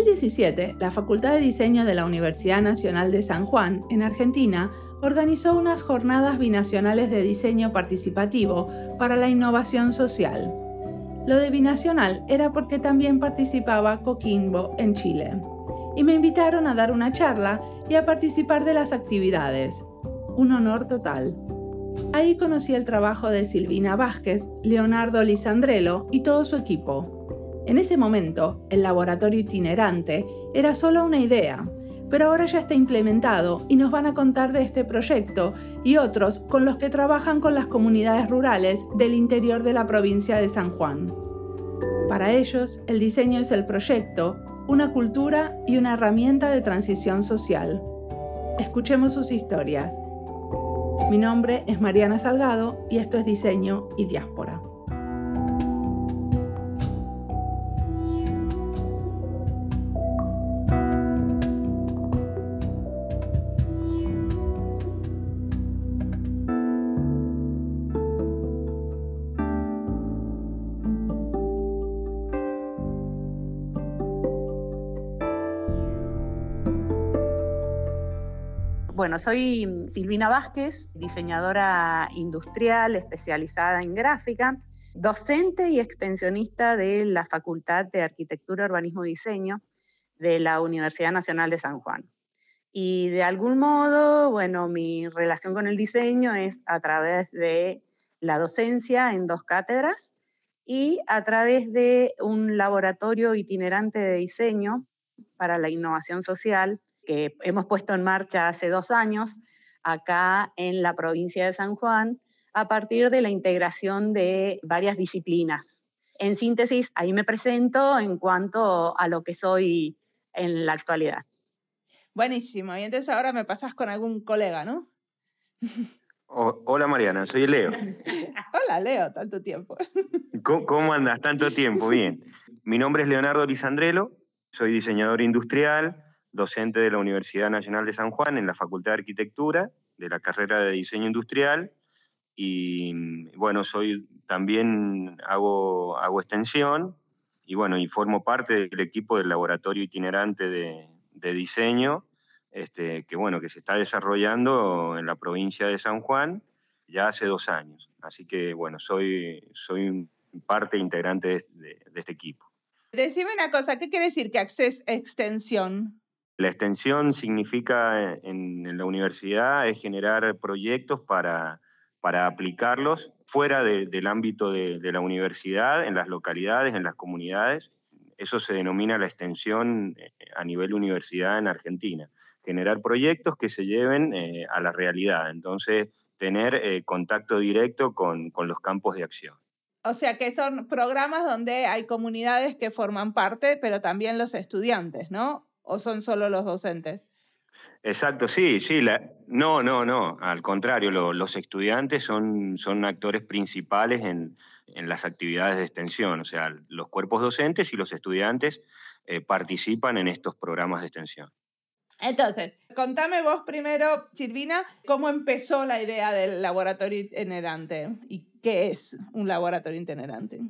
2017, la Facultad de Diseño de la Universidad Nacional de San Juan, en Argentina, organizó unas jornadas binacionales de diseño participativo para la innovación social. Lo de binacional era porque también participaba Coquimbo en Chile. Y me invitaron a dar una charla y a participar de las actividades. Un honor total. Ahí conocí el trabajo de Silvina Vázquez, Leonardo Lisandrelo y todo su equipo. En ese momento, el laboratorio itinerante era solo una idea, pero ahora ya está implementado y nos van a contar de este proyecto y otros con los que trabajan con las comunidades rurales del interior de la provincia de San Juan. Para ellos, el diseño es el proyecto, una cultura y una herramienta de transición social. Escuchemos sus historias. Mi nombre es Mariana Salgado y esto es Diseño y Diáspora. Bueno, soy Silvina Vázquez, diseñadora industrial especializada en gráfica, docente y extensionista de la Facultad de Arquitectura, Urbanismo y Diseño de la Universidad Nacional de San Juan. Y de algún modo, bueno, mi relación con el diseño es a través de la docencia en dos cátedras y a través de un laboratorio itinerante de diseño para la innovación social que hemos puesto en marcha hace dos años acá en la provincia de San Juan a partir de la integración de varias disciplinas. En síntesis, ahí me presento en cuanto a lo que soy en la actualidad. Buenísimo. Y entonces ahora me pasas con algún colega, ¿no? hola Mariana, soy Leo. hola Leo, tanto tiempo. ¿Cómo, ¿Cómo, andas? Tanto tiempo, bien. Mi nombre es Leonardo Lisandrelo, soy diseñador industrial, docente de la Universidad Nacional de San Juan en la Facultad de Arquitectura, de la carrera de Diseño Industrial, y bueno, soy también hago, hago extensión, y bueno, y formo parte del equipo del laboratorio itinerante de, diseño, este, que bueno, que se está desarrollando en la provincia de San Juan ya hace dos años. Así que bueno, soy, soy parte integrante de, este equipo. Decime una cosa, ¿qué quiere decir que Access Extensión? La extensión significa eh, en, la universidad es generar proyectos para, para aplicarlos fuera del ámbito de, la universidad, en las localidades, en las comunidades. Eso se denomina la extensión eh, a nivel universidad en Argentina. Generar proyectos que se lleven eh, a la realidad. Entonces, tener contacto directo con, con los campos de acción. O sea que son programas donde hay comunidades que forman parte, pero también los estudiantes, ¿no? ¿O son solo los docentes? Exacto, sí, sí. no, no, no. Al contrario, los estudiantes son, son actores principales en, las actividades de extensión. O sea, los cuerpos docentes y los estudiantes eh, participan en estos programas de extensión. Entonces, contame vos primero, Silvina, cómo empezó la idea del laboratorio itinerante y qué es un laboratorio itinerante.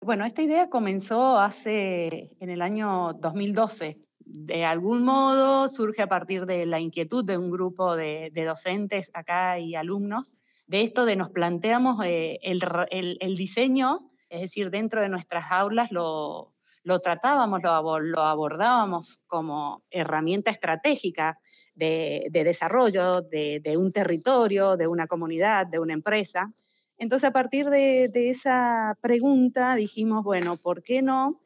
Bueno, esta idea comenzó hace en el año 2012 de algún modo surge a partir de la inquietud de un grupo de, docentes acá y alumnos, de esto de nos planteamos eh, el, diseño, es decir, dentro de nuestras aulas lo, tratábamos, lo, abordábamos como herramienta estratégica de, desarrollo de, un territorio, de una comunidad, de una empresa. Entonces, a partir de, esa pregunta dijimos, bueno, ¿por qué no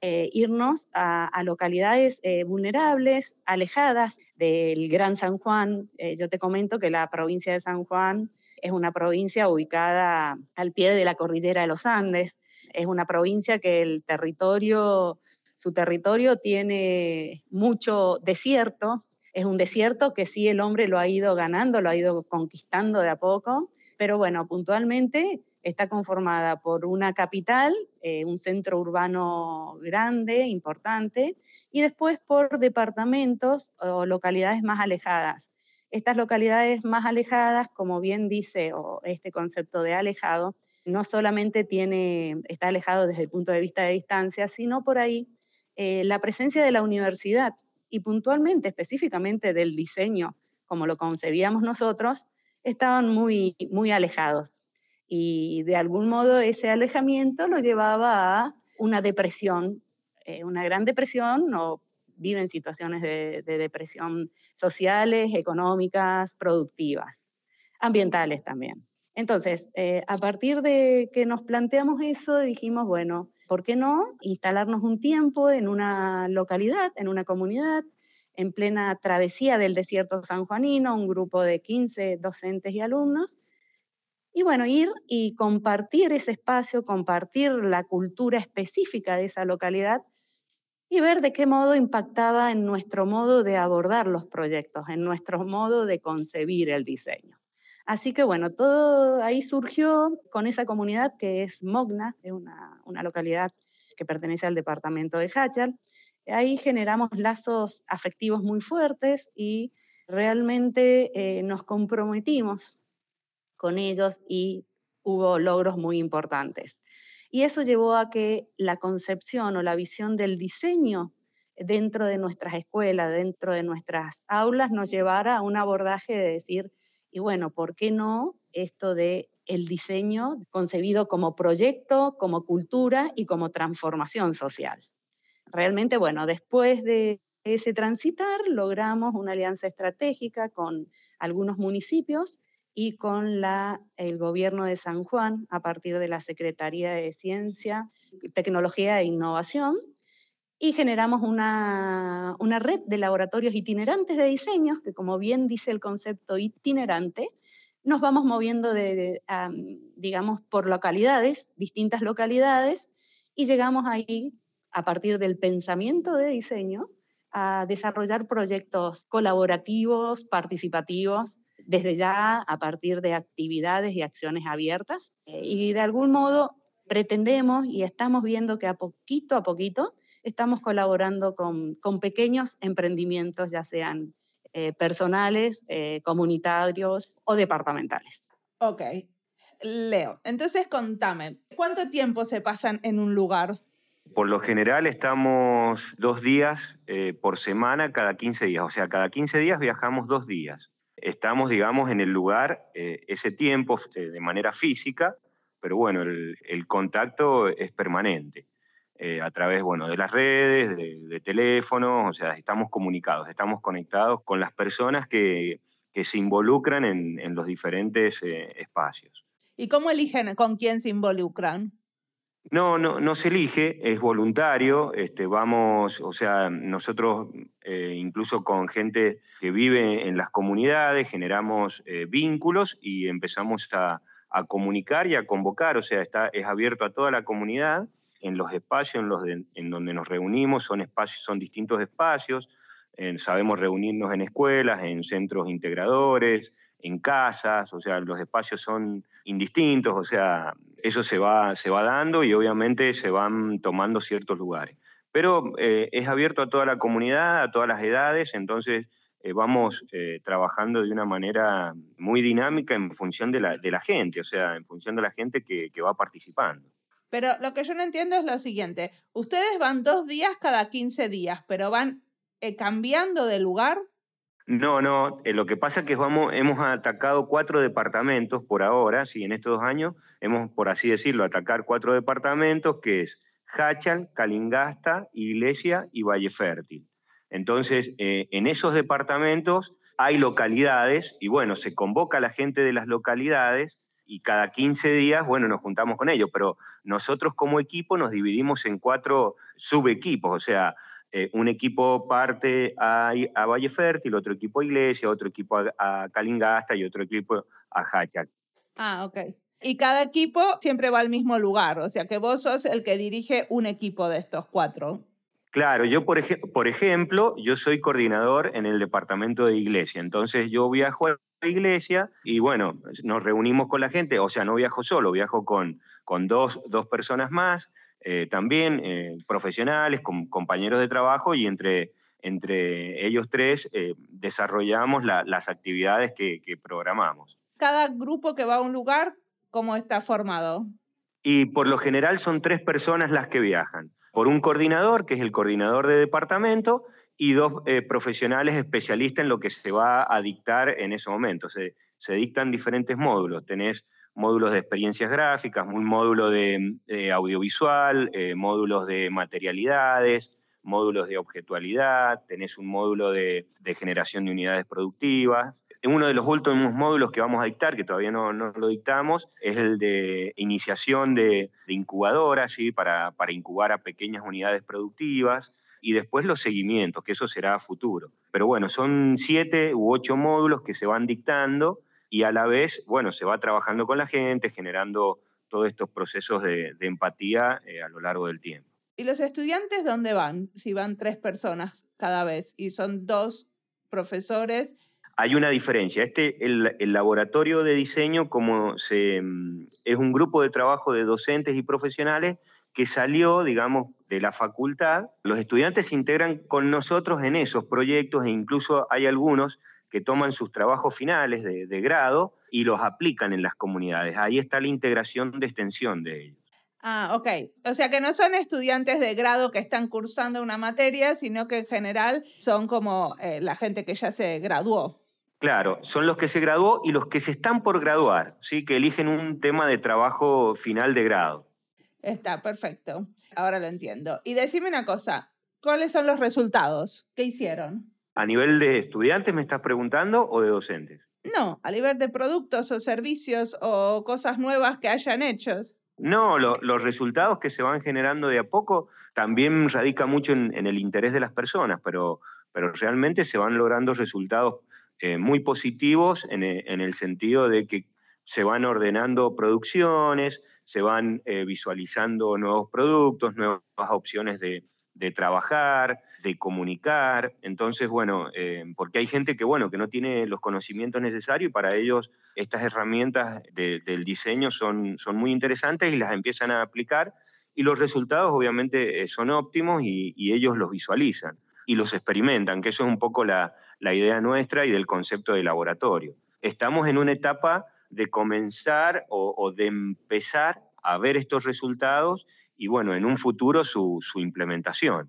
eh, irnos a, localidades eh, vulnerables, alejadas del Gran San Juan. Eh, yo te comento que la provincia de San Juan es una provincia ubicada al pie de la cordillera de los Andes, es una provincia que el territorio, su territorio tiene mucho desierto, es un desierto que sí el hombre lo ha ido ganando, lo ha ido conquistando de a poco, pero bueno, puntualmente está conformada por una capital, eh, un centro urbano grande, importante, y después por departamentos o localidades más alejadas. Estas localidades más alejadas, como bien dice este concepto de alejado, no solamente tiene, está alejado desde el punto de vista de distancia, sino por ahí eh, la presencia de la universidad y puntualmente, específicamente del diseño, como lo concebíamos nosotros, estaban muy, muy alejados. Y de algún modo ese alejamiento lo llevaba a una depresión, eh, una gran depresión, o viven situaciones de, depresión sociales, económicas, productivas, ambientales también. Entonces, eh, a partir de que nos planteamos eso, dijimos, bueno, ¿por qué no instalarnos un tiempo en una localidad, en una comunidad, en plena travesía del desierto sanjuanino, un grupo de 15 docentes y alumnos, y bueno, ir y compartir ese espacio, compartir la cultura específica de esa localidad y ver de qué modo impactaba en nuestro modo de abordar los proyectos, en nuestro modo de concebir el diseño. Así que bueno, todo ahí surgió con esa comunidad que es Mogna, es una, una localidad que pertenece al departamento de Hachal. Ahí generamos lazos afectivos muy fuertes y realmente eh, nos comprometimos con ellos y hubo logros muy importantes. Y eso llevó a que la concepción o la visión del diseño dentro de nuestras escuelas, dentro de nuestras aulas, nos llevara a un abordaje de decir, y bueno, ¿por qué no esto de el diseño concebido como proyecto, como cultura y como transformación social? Realmente, bueno, después de ese transitar, logramos una alianza estratégica con algunos municipios y con la, el gobierno de San Juan a partir de la Secretaría de Ciencia, Tecnología e Innovación y generamos una, una red de laboratorios itinerantes de diseños que como bien dice el concepto itinerante, nos vamos moviendo de, digamos, por localidades, distintas localidades, y llegamos ahí, a partir del pensamiento de diseño, a desarrollar proyectos colaborativos, participativos, desde ya a partir de actividades y acciones abiertas. Eh, y de algún modo pretendemos y estamos viendo que a poquito a poquito estamos colaborando con, con pequeños emprendimientos, ya sean eh, personales, eh, comunitarios o departamentales. Ok. Leo, entonces contame, ¿cuánto tiempo se pasan en un lugar? Por lo general estamos dos días por semana cada 15 días, o sea, cada 15 días viajamos dos días estamos, digamos, en el lugar eh, ese tiempo eh, de manera física, pero bueno, el, contacto es permanente. Eh, a través, bueno, de las redes, de, teléfonos, o sea, estamos comunicados, estamos conectados con las personas que, se involucran en, en los diferentes espacios. ¿Y cómo eligen con quién se involucran? No, no, no se elige, es voluntario. Este, vamos, o sea, nosotros eh, incluso con gente que vive en las comunidades generamos eh, vínculos y empezamos a, comunicar y a convocar. O sea, está, es abierto a toda la comunidad en los espacios en, los en donde nos reunimos, son espacios, son distintos espacios. sabemos reunirnos en escuelas, en centros integradores, en casas, o sea, los espacios son indistintos, o sea, eso se va, se va dando y obviamente se van tomando ciertos lugares. Pero eh, es abierto a toda la comunidad, a todas las edades, entonces eh, vamos eh, trabajando de una manera muy dinámica en función de la, de la gente, o sea, en función de la gente que, que va participando. Pero lo que yo no entiendo es lo siguiente, ustedes van dos días cada 15 días, pero van cambiando de lugar. No, no, lo que pasa es que hemos atacado cuatro departamentos por ahora, sí, en estos dos años hemos, por así decirlo, atacar cuatro departamentos que es Hachal, Calingasta, Iglesia y Valle Fértil. Entonces, eh, en esos departamentos hay localidades y bueno, se convoca a la gente de las localidades y cada 15 días, bueno, nos juntamos con ellos, pero nosotros como equipo nos dividimos en cuatro subequipos, o sea, eh, un equipo parte a, Valle Fértil, otro equipo a Iglesia, otro equipo a, Calingasta y otro equipo a Hachak. Ah, ok. Y cada equipo siempre va al mismo lugar, o sea que vos sos el que dirige un equipo de estos cuatro. Claro, yo por, por ejemplo, yo soy coordinador en el departamento de iglesia, entonces yo viajo a la iglesia y bueno, nos reunimos con la gente, o sea, no viajo solo, viajo con, con dos, dos personas más, eh, también eh, profesionales, con compañeros de trabajo y entre, entre ellos tres eh, desarrollamos las actividades que, programamos. Cada grupo que va a un lugar, ¿cómo está formado? Y por lo general son tres personas las que viajan. por un coordinador, que es el coordinador de departamento, y dos profesionales especialistas en lo que se va a dictar en ese momento. Se, se dictan diferentes módulos. Tenés módulos de experiencias gráficas, un módulo de, audiovisual, eh, módulos de materialidades, módulos de objetualidad, tenés un módulo de, generación de unidades productivas. Uno de los últimos módulos que vamos a dictar, que todavía no, lo dictamos, es el de iniciación de, incubadoras, ¿sí? para, para incubar a pequeñas unidades productivas y después los seguimientos, que eso será a futuro. Pero bueno, son siete u ocho módulos que se van dictando y a la vez, bueno, se va trabajando con la gente, generando todos estos procesos de, empatía eh, a lo largo del tiempo. ¿Y los estudiantes dónde van? Si van tres personas cada vez y son dos profesores. Hay una diferencia. Este, el, el laboratorio de diseño, como se, mm, es un grupo de trabajo de docentes y profesionales que salió, digamos, de la facultad. Los estudiantes se integran con nosotros en esos proyectos e incluso hay algunos que toman sus trabajos finales de, grado y los aplican en las comunidades. Ahí está la integración de extensión de ellos. Ah, ok. O sea que no son estudiantes de grado que están cursando una materia, sino que en general son como eh, la gente que ya se graduó. Claro, son los que se graduó y los que se están por graduar, ¿sí? que eligen un tema de trabajo final de grado. Está, perfecto. Ahora lo entiendo. Y decime una cosa, ¿cuáles son los resultados? ¿Qué hicieron? ¿A nivel de estudiantes me estás preguntando o de docentes? No, a nivel de productos o servicios o cosas nuevas que hayan hecho. No, los resultados que se van generando de a poco también radica mucho en, el interés de las personas, pero, pero realmente se van logrando resultados eh, muy positivos en, el sentido de que se van ordenando producciones, se van eh, visualizando nuevos productos, nuevas opciones de, de trabajar, de comunicar. Entonces, bueno, eh, porque hay gente que, bueno, que no tiene los conocimientos necesarios y para ellos estas herramientas del diseño son, son muy interesantes y las empiezan a aplicar y los resultados obviamente eh, son óptimos y, ellos los visualizan y los experimentan, que eso es un poco la, idea nuestra y del concepto de laboratorio. Estamos en una etapa de comenzar o, o de empezar a ver estos resultados y bueno, en un futuro su, implementación.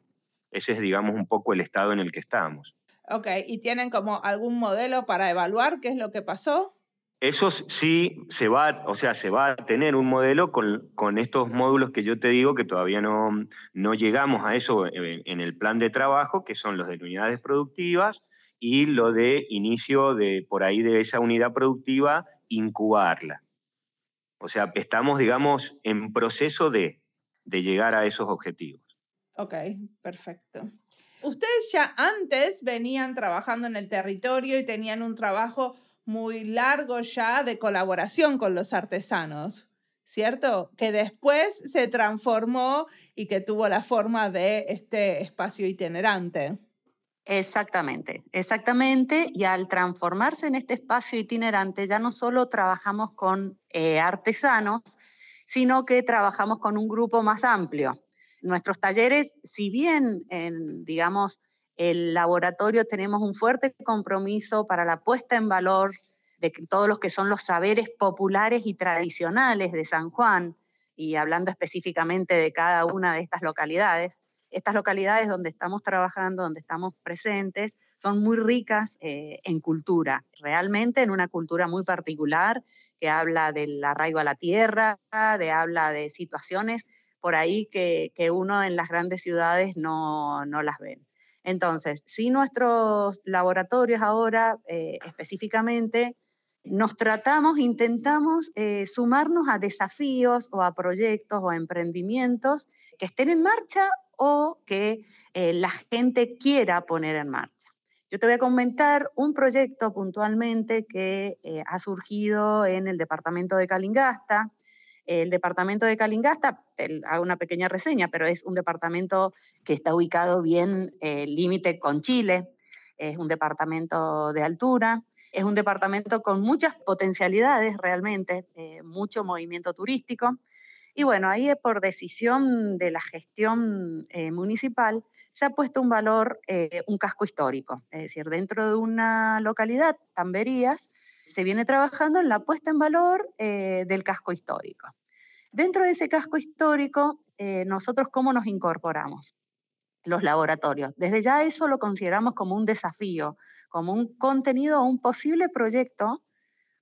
Ese es, digamos, un poco el estado en el que estamos. Ok, ¿y tienen como algún modelo para evaluar qué es lo que pasó? Eso sí se va, o sea, se va a tener un modelo con, estos módulos que yo te digo que todavía no, no llegamos a eso en, el plan de trabajo, que son los de unidades productivas y lo de inicio de por ahí de esa unidad productiva, incubarla. O sea, estamos, digamos, en proceso de de llegar a esos objetivos. Ok, perfecto. Ustedes ya antes venían trabajando en el territorio y tenían un trabajo muy largo ya de colaboración con los artesanos, ¿cierto? Que después se transformó y que tuvo la forma de este espacio itinerante. Exactamente, exactamente. Y al transformarse en este espacio itinerante, ya no solo trabajamos con eh, artesanos, sino que trabajamos con un grupo más amplio. Nuestros talleres, si bien en, digamos, el laboratorio tenemos un fuerte compromiso para la puesta en valor de todos los que son los saberes populares y tradicionales de San Juan, y hablando específicamente de cada una de estas localidades, estas localidades donde estamos trabajando, donde estamos presentes, son muy ricas eh, en cultura, realmente en una cultura muy particular que habla del arraigo a la tierra, de habla de situaciones por ahí que, uno en las grandes ciudades no, las ve. Entonces, si nuestros laboratorios ahora eh, específicamente nos tratamos, intentamos eh, sumarnos a desafíos o a proyectos o a emprendimientos que estén en marcha o que la gente quiera poner en marcha. Yo te voy a comentar un proyecto puntualmente que eh, ha surgido en el departamento de Calingasta. El departamento de Calingasta, hago una pequeña reseña, pero es un departamento que está ubicado bien eh, límite con Chile, es un departamento de altura, es un departamento con muchas potencialidades realmente, eh, mucho movimiento turístico. Y bueno, ahí es por decisión de la gestión municipal se ha puesto un valor, eh, un casco histórico. Es decir, dentro de una localidad, Tamberías, se viene trabajando en la puesta en valor eh, del casco histórico. Dentro de ese casco histórico eh, nosotros cómo nos incorporamos los laboratorios. Desde ya eso lo consideramos como un desafío, como un contenido o un posible proyecto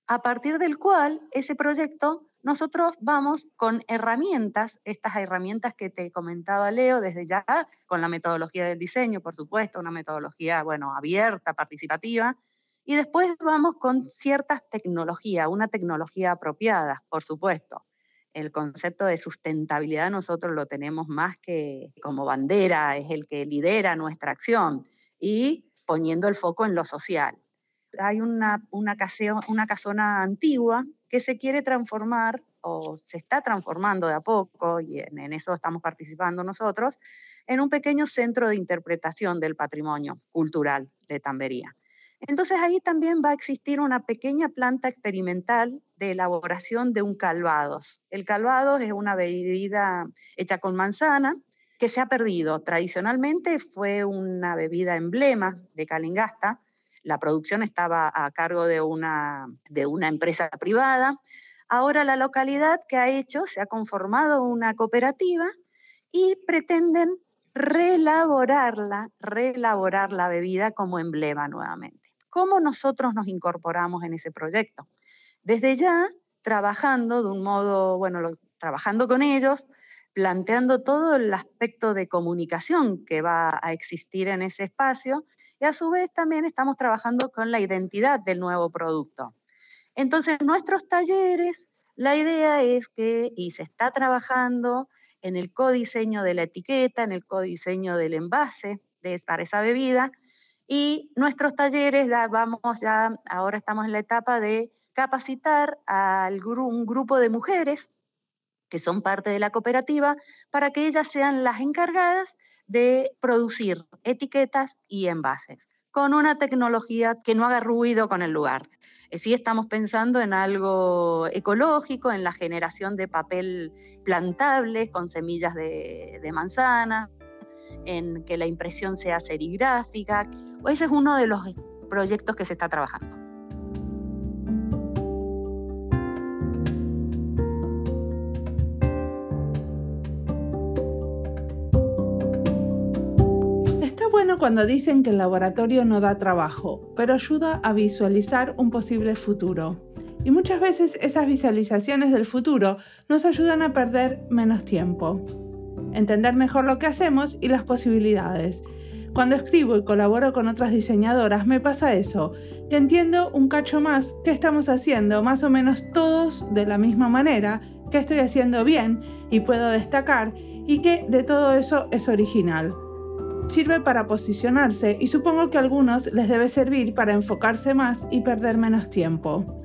a partir del cual ese proyecto nosotros vamos con herramientas, estas herramientas que te comentaba Leo desde ya, con la metodología del diseño, por supuesto, una metodología, bueno, abierta, participativa, y después vamos con ciertas tecnologías, una tecnología apropiada, por supuesto. El concepto de sustentabilidad nosotros lo tenemos más que como bandera, es el que lidera nuestra acción y poniendo el foco en lo social. Hay una, una, casona antigua que se quiere transformar o se está transformando de a poco, y en eso estamos participando nosotros, en un pequeño centro de interpretación del patrimonio cultural de Tambería. Entonces ahí también va a existir una pequeña planta experimental de elaboración de un calvados. El calvados es una bebida hecha con manzana que se ha perdido. Tradicionalmente fue una bebida emblema de Calingasta. La producción estaba a cargo de una, de una empresa privada. Ahora la localidad que ha hecho se ha conformado una cooperativa y pretenden reelaborarla, reelaborar la bebida como emblema nuevamente. ¿Cómo nosotros nos incorporamos en ese proyecto? Desde ya, trabajando de un modo, bueno, trabajando con ellos, planteando todo el aspecto de comunicación que va a existir en ese espacio y a su vez también estamos trabajando con la identidad del nuevo producto. Entonces, nuestros talleres, la idea es que, y se está trabajando en el codiseño de la etiqueta, en el codiseño del envase de, para esa bebida, y nuestros talleres, ya vamos ya, ahora estamos en la etapa de capacitar a un grupo de mujeres que son parte de la cooperativa para que ellas sean las encargadas de producir etiquetas y envases con una tecnología que no haga ruido con el lugar. Eh, sí estamos pensando en algo ecológico, en la generación de papel plantable con semillas de, de manzana, en que la impresión sea serigráfica, ese es uno de los proyectos que se está trabajando. Está bueno cuando dicen que el laboratorio no da trabajo, pero ayuda a visualizar un posible futuro. Y muchas veces esas visualizaciones del futuro nos ayudan a perder menos tiempo, entender mejor lo que hacemos y las posibilidades, cuando escribo y colaboro con otras diseñadoras me pasa eso, que entiendo un cacho más que estamos haciendo más o menos todos de la misma manera, que estoy haciendo bien y puedo destacar y que de todo eso es original. Sirve para posicionarse y supongo que a algunos les debe servir para enfocarse más y perder menos tiempo.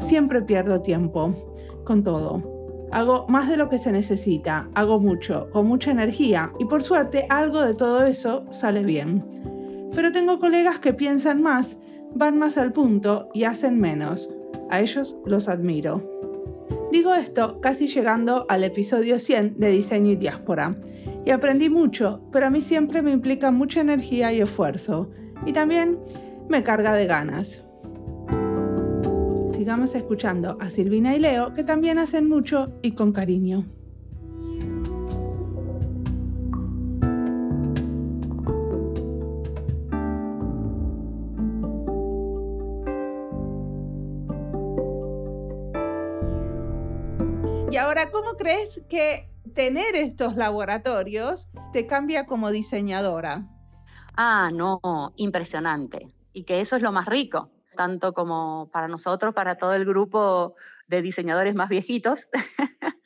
Siempre pierdo tiempo, con todo. Hago más de lo que se necesita, hago mucho, con mucha energía y por suerte algo de todo eso sale bien. Pero tengo colegas que piensan más, van más al punto y hacen menos. A ellos los admiro. Digo esto casi llegando al episodio 100 de Diseño y Diáspora. Y aprendí mucho, pero a mí siempre me implica mucha energía y esfuerzo. Y también me carga de ganas sigamos escuchando a Silvina y Leo, que también hacen mucho y con cariño. Y ahora, ¿cómo crees que tener estos laboratorios te cambia como diseñadora? Ah, no, impresionante. Y que eso es lo más rico tanto como para nosotros, para todo el grupo de diseñadores más viejitos,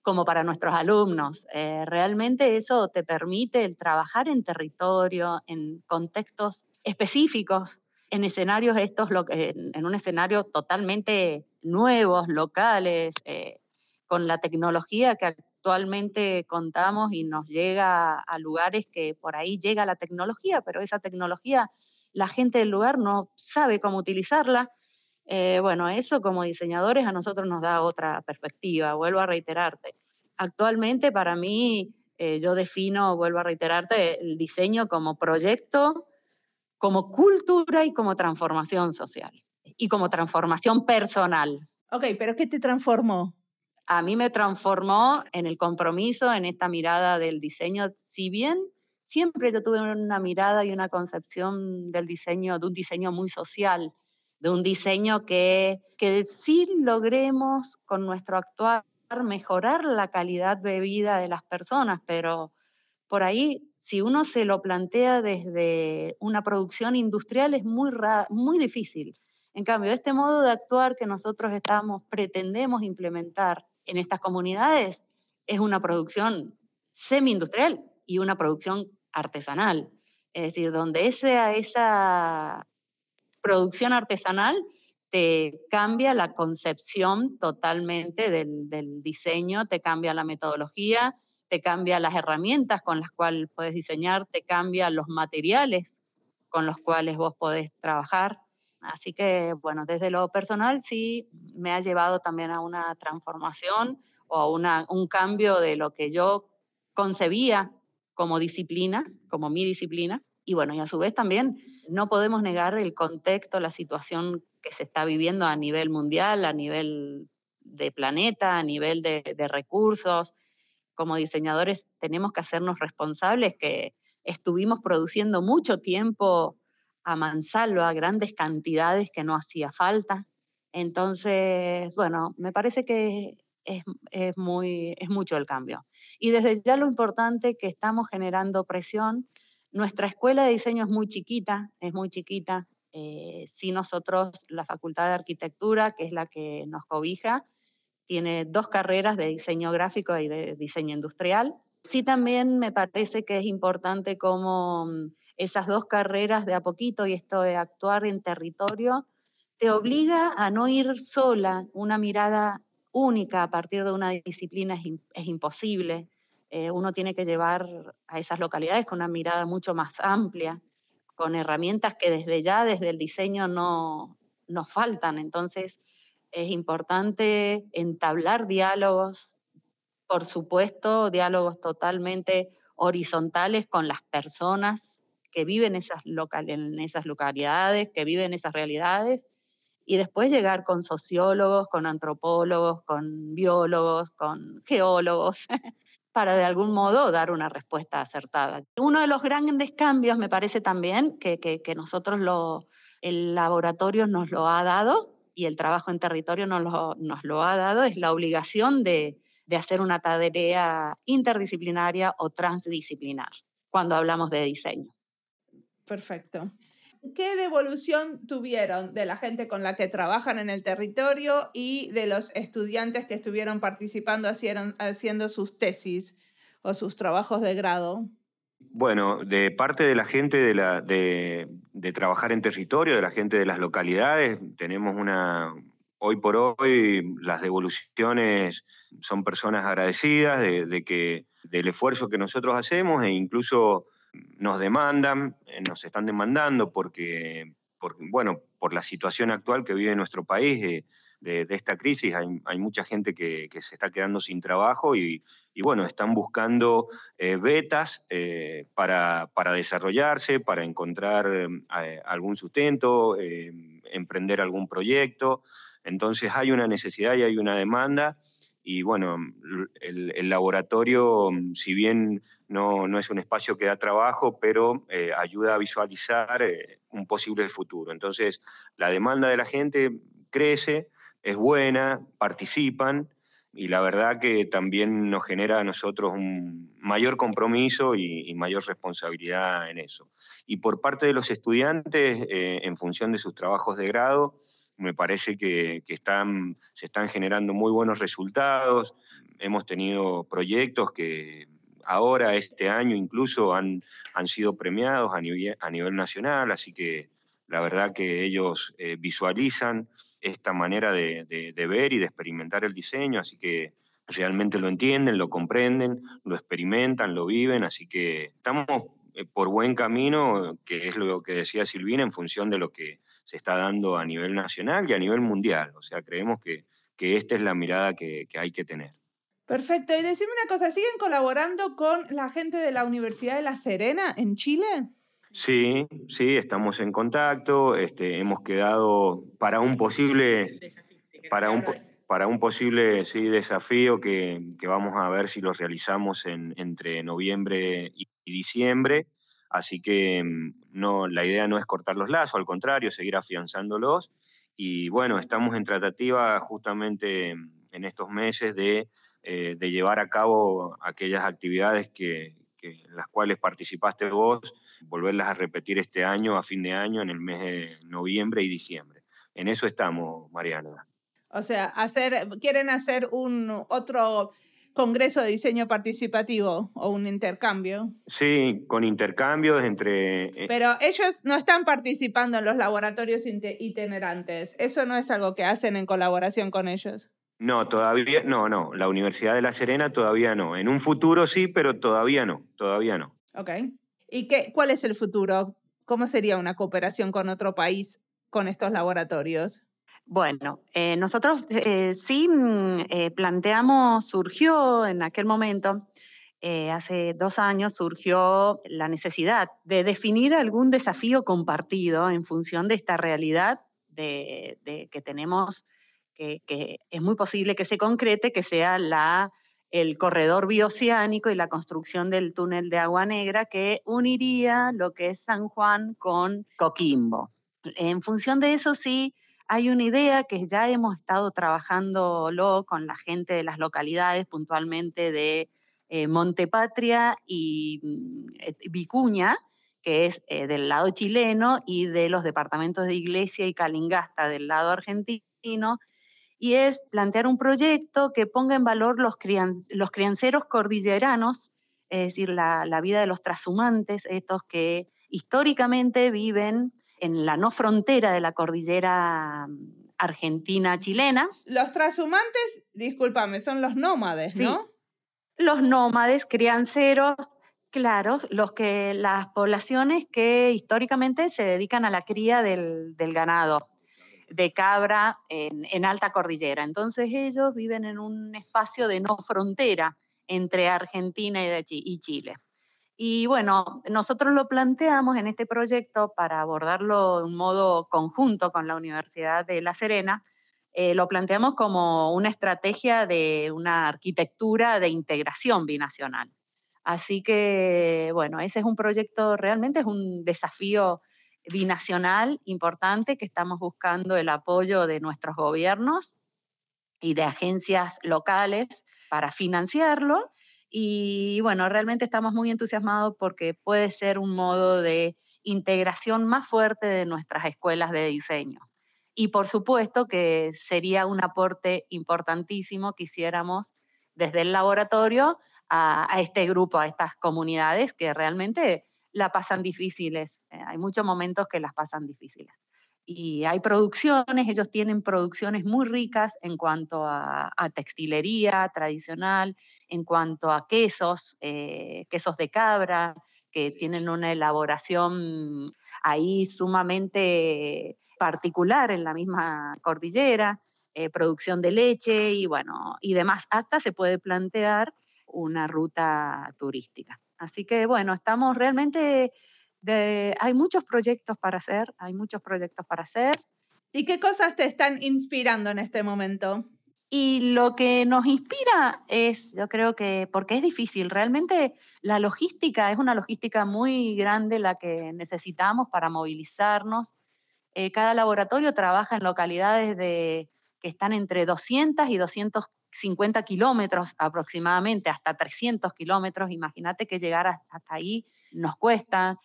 como para nuestros alumnos. Eh, realmente eso te permite trabajar en territorio, en contextos específicos, en escenarios estos, en un escenario totalmente nuevos, locales, eh, con la tecnología que actualmente contamos y nos llega a lugares que por ahí llega la tecnología, pero esa tecnología la gente del lugar no sabe cómo utilizarla. Eh, bueno, eso como diseñadores a nosotros nos da otra perspectiva, vuelvo a reiterarte. Actualmente para mí, eh, yo defino, vuelvo a reiterarte, el diseño como proyecto, como cultura y como transformación social y como transformación personal. Ok, pero ¿qué te transformó? a mí me transformó en el compromiso, en esta mirada del diseño, si bien siempre yo tuve una mirada y una concepción del diseño, de un diseño muy social, de un diseño que, que sí logremos con nuestro actuar mejorar la calidad de vida de las personas, pero por ahí, si uno se lo plantea desde una producción industrial, es muy, muy difícil. En cambio, este modo de actuar que nosotros estamos, pretendemos implementar en estas comunidades, es una producción semi-industrial y una producción artesanal. Es decir, donde esa, esa producción artesanal te cambia la concepción totalmente del, del, diseño, te cambia la metodología, te cambia las herramientas con las cuales puedes diseñar, te cambia los materiales con los cuales vos podés trabajar. Así que, bueno, desde lo personal sí me ha llevado también a una transformación o a una, un cambio de lo que yo concebía como disciplina, como mi disciplina. Y bueno, y a su vez también no podemos negar el contexto, la situación que se está viviendo a nivel mundial, a nivel de planeta, a nivel de, recursos. Como diseñadores tenemos que hacernos responsables que estuvimos produciendo mucho tiempo a mansalva, grandes cantidades que no hacía falta. Entonces, bueno, me parece que es, es, muy, es mucho el cambio. Y desde ya lo importante que estamos generando presión. Nuestra escuela de diseño es muy chiquita, es muy chiquita. Eh, si nosotros, la Facultad de Arquitectura, que es la que nos cobija, tiene dos carreras de diseño gráfico y de diseño industrial. Sí también me parece que es importante como mm, esas dos carreras de a poquito y esto de actuar en territorio te obliga a no ir sola, una mirada única a partir de una disciplina es, es imposible. Eh, uno tiene que llevar a esas localidades con una mirada mucho más amplia, con herramientas que desde ya, desde el diseño, no nos faltan. Entonces, es importante entablar diálogos, por supuesto, diálogos totalmente horizontales con las personas que viven esas local, en esas localidades, que viven esas realidades, y después llegar con sociólogos, con antropólogos, con biólogos, con geólogos, para de algún modo dar una respuesta acertada. Uno de los grandes cambios, me parece también, que, que, nosotros lo, el laboratorio nos lo ha dado y el trabajo en territorio nos lo, nos lo ha dado, es la obligación de, de hacer una tarea interdisciplinaria o transdisciplinar cuando hablamos de diseño. Perfecto. ¿Qué devolución tuvieron de la gente con la que trabajan en el territorio y de los estudiantes que estuvieron participando haciendo sus tesis o sus trabajos de grado? Bueno, de parte de la gente de, la, de, de trabajar en territorio, de la gente de las localidades, tenemos una, hoy por hoy las devoluciones son personas agradecidas de, de, que, del esfuerzo que nosotros hacemos e incluso nos demandan, eh, nos están demandando porque, porque, bueno, por la situación actual que vive nuestro país de, de, de esta crisis, hay, hay, mucha gente que, que, se está quedando sin trabajo y, y bueno, están buscando eh, betas eh, para, para, desarrollarse, para encontrar eh, algún sustento, eh, emprender algún proyecto. Entonces hay una necesidad y hay una demanda y bueno, el, el laboratorio, si bien no, no, es un espacio que da trabajo, pero eh, ayuda a visualizar eh, un posible futuro. Entonces, la demanda de la gente crece, es buena, participan y la verdad que también nos genera a nosotros un mayor compromiso y, mayor responsabilidad en eso. Y por parte de los estudiantes, eh, en función de sus trabajos de grado, me parece que, que están, se están generando muy buenos resultados. Hemos tenido proyectos que ahora, este año incluso, han, han sido premiados a nivel, a nivel, nacional, así que la verdad que ellos eh, visualizan esta manera de, de, ver y de experimentar el diseño, así que realmente lo entienden, lo comprenden, lo experimentan, lo viven, así que estamos eh, por buen camino, que es lo que decía Silvina, en función de lo que se está dando a nivel nacional y a nivel mundial. O sea, creemos que, que esta es la mirada que hay que tener. Perfecto. Y decime una cosa, ¿siguen colaborando con la gente de la Universidad de La Serena en Chile? Sí, sí, estamos en contacto. Este, hemos quedado para un posible, para un, para un posible sí, desafío que, vamos a ver si lo realizamos entre noviembre y, diciembre. Así que mm, no, la idea no es cortar los lazos, al contrario, seguir afianzándolos. Y bueno, estamos en tratativa justamente en estos meses de, eh, llevar a cabo aquellas actividades que, en las cuales participaste vos, volverlas a repetir este año, a fin de año, en el mes de noviembre y diciembre. En eso estamos, Mariana. O sea, hacer, quieren hacer un otro congreso de diseño participativo o un intercambio. Sí, con intercambios entre... Eh, Pero ellos no están participando en los laboratorios itinerantes. Eso no es algo que hacen en colaboración con ellos. No, todavía no, no. La Universidad de La Serena todavía no. En un futuro sí, pero todavía no, todavía no. Ok. ¿Y qué, cuál es el futuro? ¿Cómo sería una cooperación con otro país con estos laboratorios? Bueno, eh, nosotros eh, sí mm, eh, planteamos, surgió en aquel momento, hace dos años, surgió la necesidad de definir algún desafío compartido en función de esta realidad de, que tenemos, que, es muy posible que se concrete, que sea la, el corredor bioceánico y la construcción del túnel de agua negra que uniría lo que es San Juan con Coquimbo. En función de eso sí hay una idea que ya hemos estado trabajándolo con la gente de las localidades, puntualmente de eh, Montepatria y mm, eh, Vicuña, que es eh, del lado chileno, y de los departamentos de Iglesia y Calingasta del lado argentino, y es plantear un proyecto que ponga en valor los, los crianceros cordilleranos, es decir, la, la vida de los transhumantes, estos que históricamente viven en la no frontera de la cordillera mm, argentina-chilena. Los transhumantes, discúlpame, son los nómades, ¿no? Los nómades, crianceros, claro, los que, las poblaciones que históricamente se dedican a la cría del, ganado de cabra en, alta cordillera. Entonces ellos viven en un espacio de no frontera entre Argentina y Chile. Y bueno, nosotros lo planteamos en este proyecto para abordarlo de un modo conjunto con la Universidad de La Serena. Eh, lo planteamos como una estrategia de una arquitectura de integración binacional. Así que, bueno, ese es un proyecto, realmente es un desafío binacional importante que estamos buscando el apoyo de nuestros gobiernos y de agencias locales para financiarlo y bueno, realmente estamos muy entusiasmados porque puede ser un modo de integración más fuerte de nuestras escuelas de diseño. Y por supuesto que sería un aporte importantísimo que hiciéramos desde el laboratorio a, este grupo, a estas comunidades que realmente la pasan difíciles. Eh, hay muchos momentos que las pasan difíciles y hay producciones, ellos tienen producciones muy ricas en cuanto a, textilería tradicional, en cuanto a quesos, eh, quesos de cabra, que tienen una elaboración ahí sumamente particular en la misma cordillera, eh, producción de leche y bueno, y demás. Hasta se puede plantear una ruta turística. Así que bueno, estamos realmente hay muchos proyectos para hacer, hay muchos proyectos para hacer. ¿Y qué cosas te están inspirando en este momento? Y lo que nos inspira es, yo creo que, porque es difícil, realmente la logística es una logística muy grande la que necesitamos para movilizarnos. Eh, cada laboratorio trabaja en localidades de, que están entre 200 y 250 kilómetros aproximadamente, hasta 300 kilómetros. Imagínate que llegar hasta ahí nos cuesta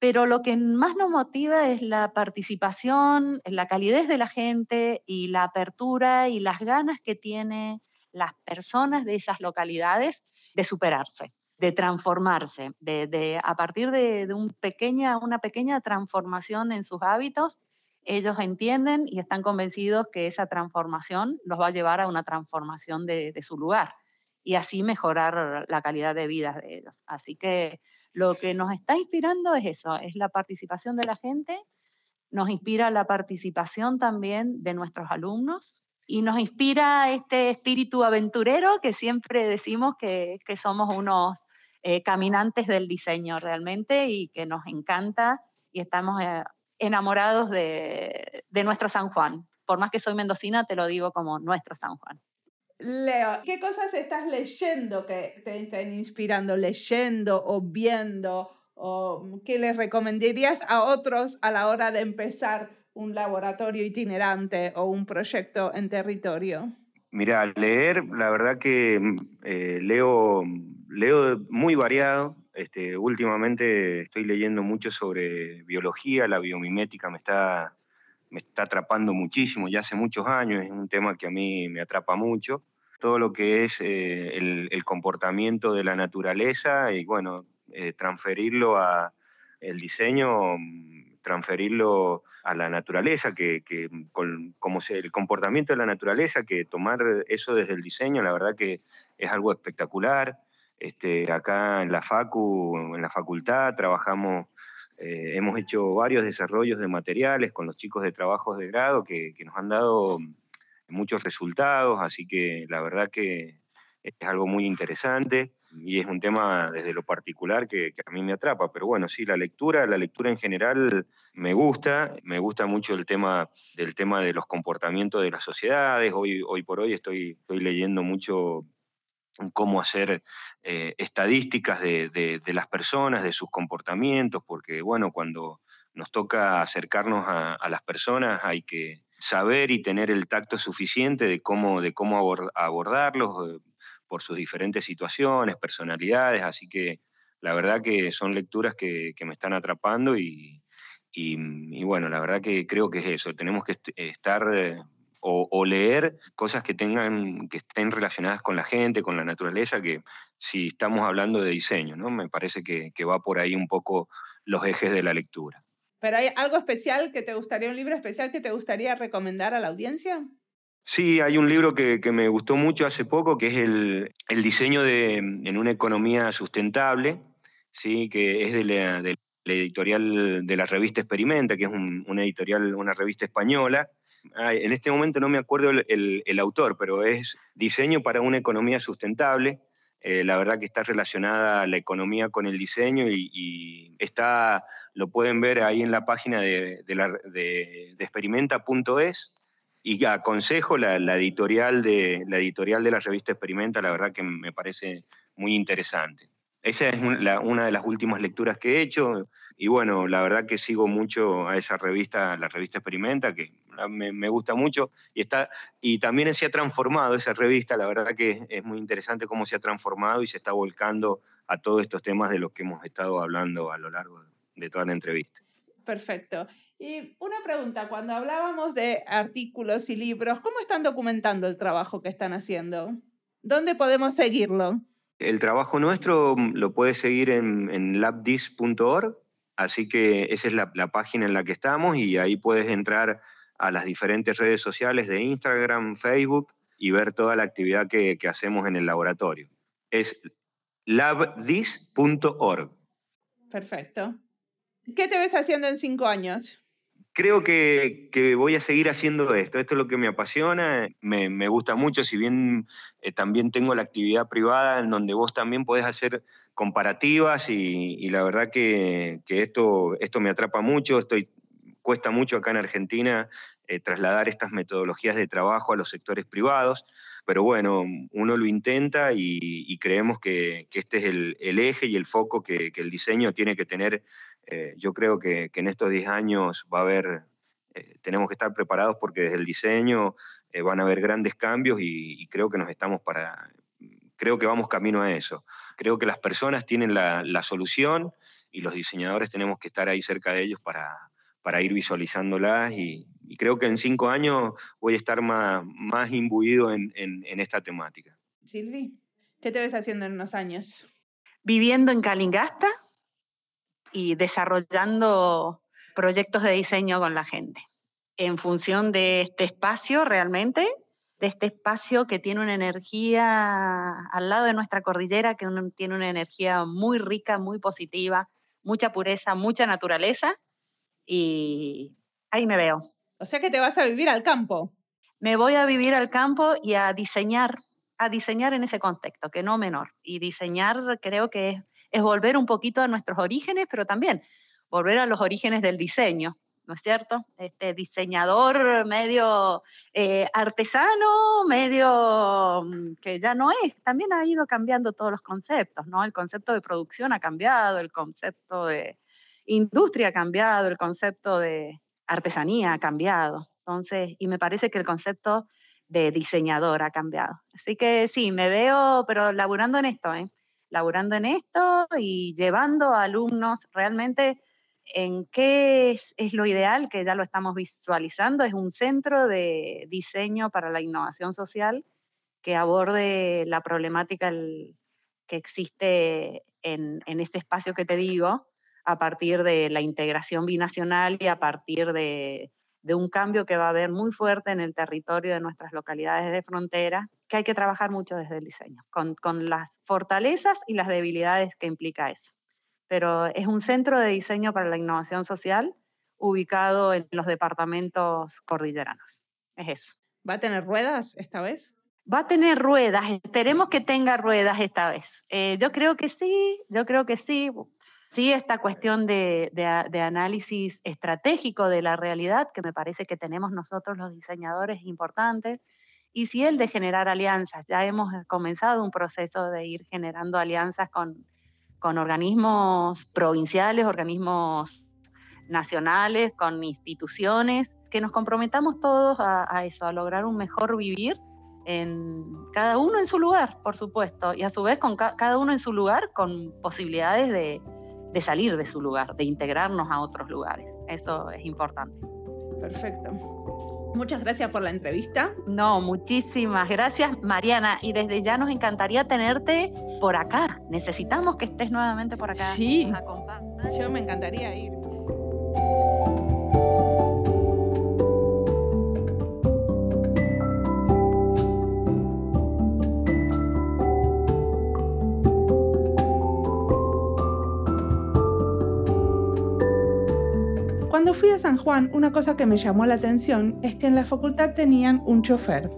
pero lo que más nos motiva es la participación, la calidez de la gente y la apertura y las ganas que tienen las personas de esas localidades de superarse, de transformarse, de, a partir de, un pequeña, una pequeña transformación en sus hábitos, ellos entienden y están convencidos que esa transformación los va a llevar a una transformación de, de su lugar y así mejorar la calidad de vida de ellos. Así que lo que nos está inspirando es eso, es la participación de la gente, nos inspira la participación también de nuestros alumnos y nos inspira este espíritu aventurero que siempre decimos que, somos unos eh, caminantes del diseño realmente y que nos encanta y estamos eh, enamorados de, de nuestro San Juan por más que soy mendocina, te lo digo como nuestro San Juan. Leo, ¿qué cosas estás leyendo que te estén inspirando, leyendo o viendo? ¿O qué les recomendarías a otros a la hora de empezar un laboratorio itinerante o un proyecto en territorio? Mira, leer, la verdad que eh, leo, leo muy variado. Este, últimamente estoy leyendo mucho sobre biología, la biomimética me está, me está atrapando muchísimo, ya hace muchos años, es un tema que a mí me atrapa mucho. Todo lo que es eh, el, comportamiento de la naturaleza y bueno, eh, transferirlo a el diseño, mm, transferirlo a la naturaleza, que, como el comportamiento de la naturaleza, que tomar eso desde el diseño, la verdad que es algo espectacular. Este, acá en la Facu, en la facultad, trabajamos, eh, hemos hecho varios desarrollos de materiales con los chicos de trabajos de grado que, nos han dado muchos resultados, así que la verdad que es algo muy interesante y es un tema desde lo particular que, a mí me atrapa. Pero bueno, sí, la lectura, la lectura en general me gusta, me gusta mucho el tema del tema de los comportamientos de las sociedades. Hoy, hoy por hoy estoy, estoy leyendo mucho cómo hacer eh, estadísticas de, las personas, de sus comportamientos, porque bueno, cuando nos toca acercarnos a, las personas hay que saber y tener el tacto suficiente de cómo, de cómo abordarlos, eh, por sus diferentes situaciones, personalidades, así que la verdad que son lecturas que, me están atrapando y, bueno, la verdad que creo que es eso, tenemos que estar eh, o, leer cosas que tengan, que estén relacionadas con la gente, con la naturaleza, que si estamos hablando de diseño, ¿no? Me parece que, que va por ahí un poco los ejes de la lectura. ¿Pero hay algo especial que te gustaría, un libro especial que te gustaría recomendar a la audiencia? Sí, hay un libro que, me gustó mucho hace poco, que es el, diseño de, en una economía sustentable, ¿sí? que es de la, editorial de la revista Experimenta, que es una editorial, una revista española. en este momento no me acuerdo el, autor, pero es Diseño para una economía sustentable. Eh, la verdad que está relacionada la economía con el diseño y, está, lo pueden ver ahí en la página de, de, de experimenta.es y aconsejo la, editorial de, la editorial de la revista Experimenta, la verdad que me parece muy interesante. Esa es una de las últimas lecturas que he hecho y bueno, la verdad que sigo mucho a esa revista, la revista Experimenta, que me, gusta mucho y, está, y también se ha transformado esa revista, la verdad que es muy interesante cómo se ha transformado y se está volcando a todos estos temas de los que hemos estado hablando a lo largo de toda la entrevista. Perfecto. Y una pregunta, cuando hablábamos de artículos y libros, ¿cómo están documentando el trabajo que están haciendo? ¿Dónde podemos seguirlo? El trabajo nuestro mm, lo puedes seguir en, labdis.org, así que esa es la, página en la que estamos y ahí puedes entrar a las diferentes redes sociales de Instagram, Facebook y ver toda la actividad que, que hacemos en el laboratorio. Es labdis.org. Perfecto. ¿Qué te ves haciendo en cinco años? creo que, voy a seguir haciendo esto. Esto es lo que me apasiona, me, gusta mucho, si bien eh, también tengo la actividad privada en donde vos también podés hacer comparativas y, la verdad que, esto, esto me atrapa mucho, estoy, cuesta mucho acá en Argentina eh, trasladar estas metodologías de trabajo a los sectores privados, pero bueno, uno lo intenta y, creemos que, este es el, eje y el foco que, que el diseño tiene que tener eh, yo creo que, en estos 10 años va a haber, eh, tenemos que estar preparados porque desde el diseño van a haber grandes cambios y, creo que nos estamos para, creo que vamos camino a eso. Creo que las personas tienen la, solución y los diseñadores tenemos que estar ahí cerca de ellos para, para ir visualizándolas y, creo que en cinco años voy a estar más, más imbuido en, en esta temática. Silvi, ¿qué te ves haciendo en unos años? Viviendo en Calingasta, y desarrollando proyectos de diseño con la gente. En función de este espacio realmente, de este espacio que tiene una energía al lado de nuestra cordillera, que tiene una energía muy rica, muy positiva, mucha pureza, mucha naturaleza, y ahí me veo. O sea que te vas a vivir al campo. Me voy a vivir al campo y a diseñar, a diseñar en ese contexto, que no menor. Y diseñar creo que es es volver un poquito a nuestros orígenes, pero también volver a los orígenes del diseño, ¿no es cierto? Este diseñador medio eh, artesano, medio mm, que ya no es, también ha ido cambiando todos los conceptos, ¿no? El concepto de producción ha cambiado, el concepto de industria ha cambiado, el concepto de artesanía ha cambiado. Entonces, y me parece que el concepto de diseñador ha cambiado. Así que sí, me veo, pero laburando en esto, ¿eh? Laburando en esto y llevando a alumnos realmente en qué es, lo ideal, que ya lo estamos visualizando, es un centro de diseño para la innovación social que aborde la problemática que existe en, este espacio que te digo, a partir de la integración binacional y a partir de, un cambio que va a haber muy fuerte en el territorio de nuestras localidades de frontera, que hay que trabajar mucho desde el diseño, con las fortalezas y las debilidades que implica eso pero es un centro de diseño para la innovación social ubicado en los departamentos cordilleranos. Es eso. ¿Va a tener ruedas esta vez? Va a tener ruedas, esperemos que tenga ruedas esta vez. Eh, yo creo que sí, yo creo que sí. Sí, esta cuestión de, de, análisis estratégico de la realidad, que me parece que tenemos nosotros los diseñadores importantes, y sí el de generar alianzas. Ya hemos comenzado un proceso de ir generando alianzas con, con organismos provinciales, organismos nacionales, con instituciones, que nos comprometamos todos a, eso, a lograr un mejor vivir en cada uno en su lugar, por supuesto, y a su vez con cada uno en su lugar con posibilidades de, de salir de su lugar, de integrarnos a otros lugares. Eso es importante. Perfecto. Muchas gracias por la entrevista. No, muchísimas gracias, Mariana. Y desde ya nos encantaría tenerte por acá. Necesitamos que estés nuevamente por acá. Sí. Yo me encantaría ir. Juan, una cosa que me llamó la atención es que en la facultad tenían un chofer.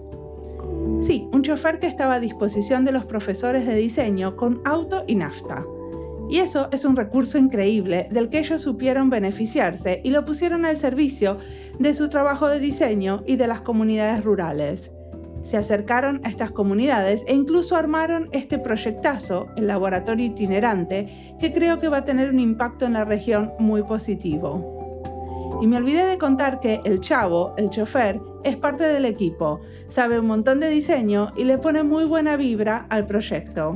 Sí, un chofer que estaba a disposición de los profesores de diseño con auto y nafta. Y eso es un recurso increíble del que ellos supieron beneficiarse y lo pusieron al servicio de su trabajo de diseño y de las comunidades rurales. Se acercaron a estas comunidades e incluso armaron este proyectazo, el laboratorio itinerante, que creo que va a tener un impacto en la región muy positivo. Y me olvidé de contar que el chavo, el chofer, es parte del equipo, sabe un montón de diseño y le pone muy buena vibra al proyecto.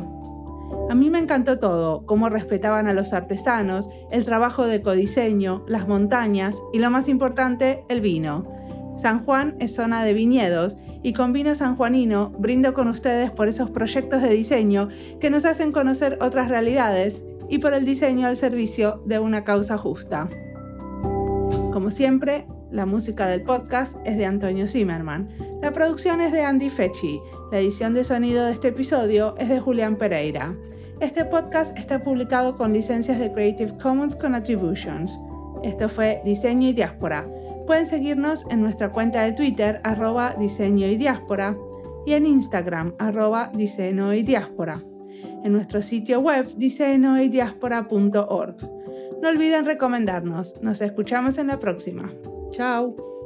A mí me encantó todo, cómo respetaban a los artesanos, el trabajo de codiseño, las montañas y lo más importante, el vino. San Juan es zona de viñedos y con vino sanjuanino brindo con ustedes por esos proyectos de diseño que nos hacen conocer otras realidades y por el diseño al servicio de una causa justa. Como siempre, la música del podcast es de Antonio Zimmerman. La producción es de Andy Fechi. La edición de sonido de este episodio es de Julián Pereira. Este podcast está publicado con licencias de Creative Commons con Attributions. Esto fue Diseño y Diáspora. Pueden seguirnos en nuestra cuenta de Twitter, arroba diseño y diáspora, y en Instagram, arroba diseño y diáspora. En nuestro sitio web, diseñoydiaspora.org. No olviden recomendarnos. Nos escuchamos en la próxima. Chao.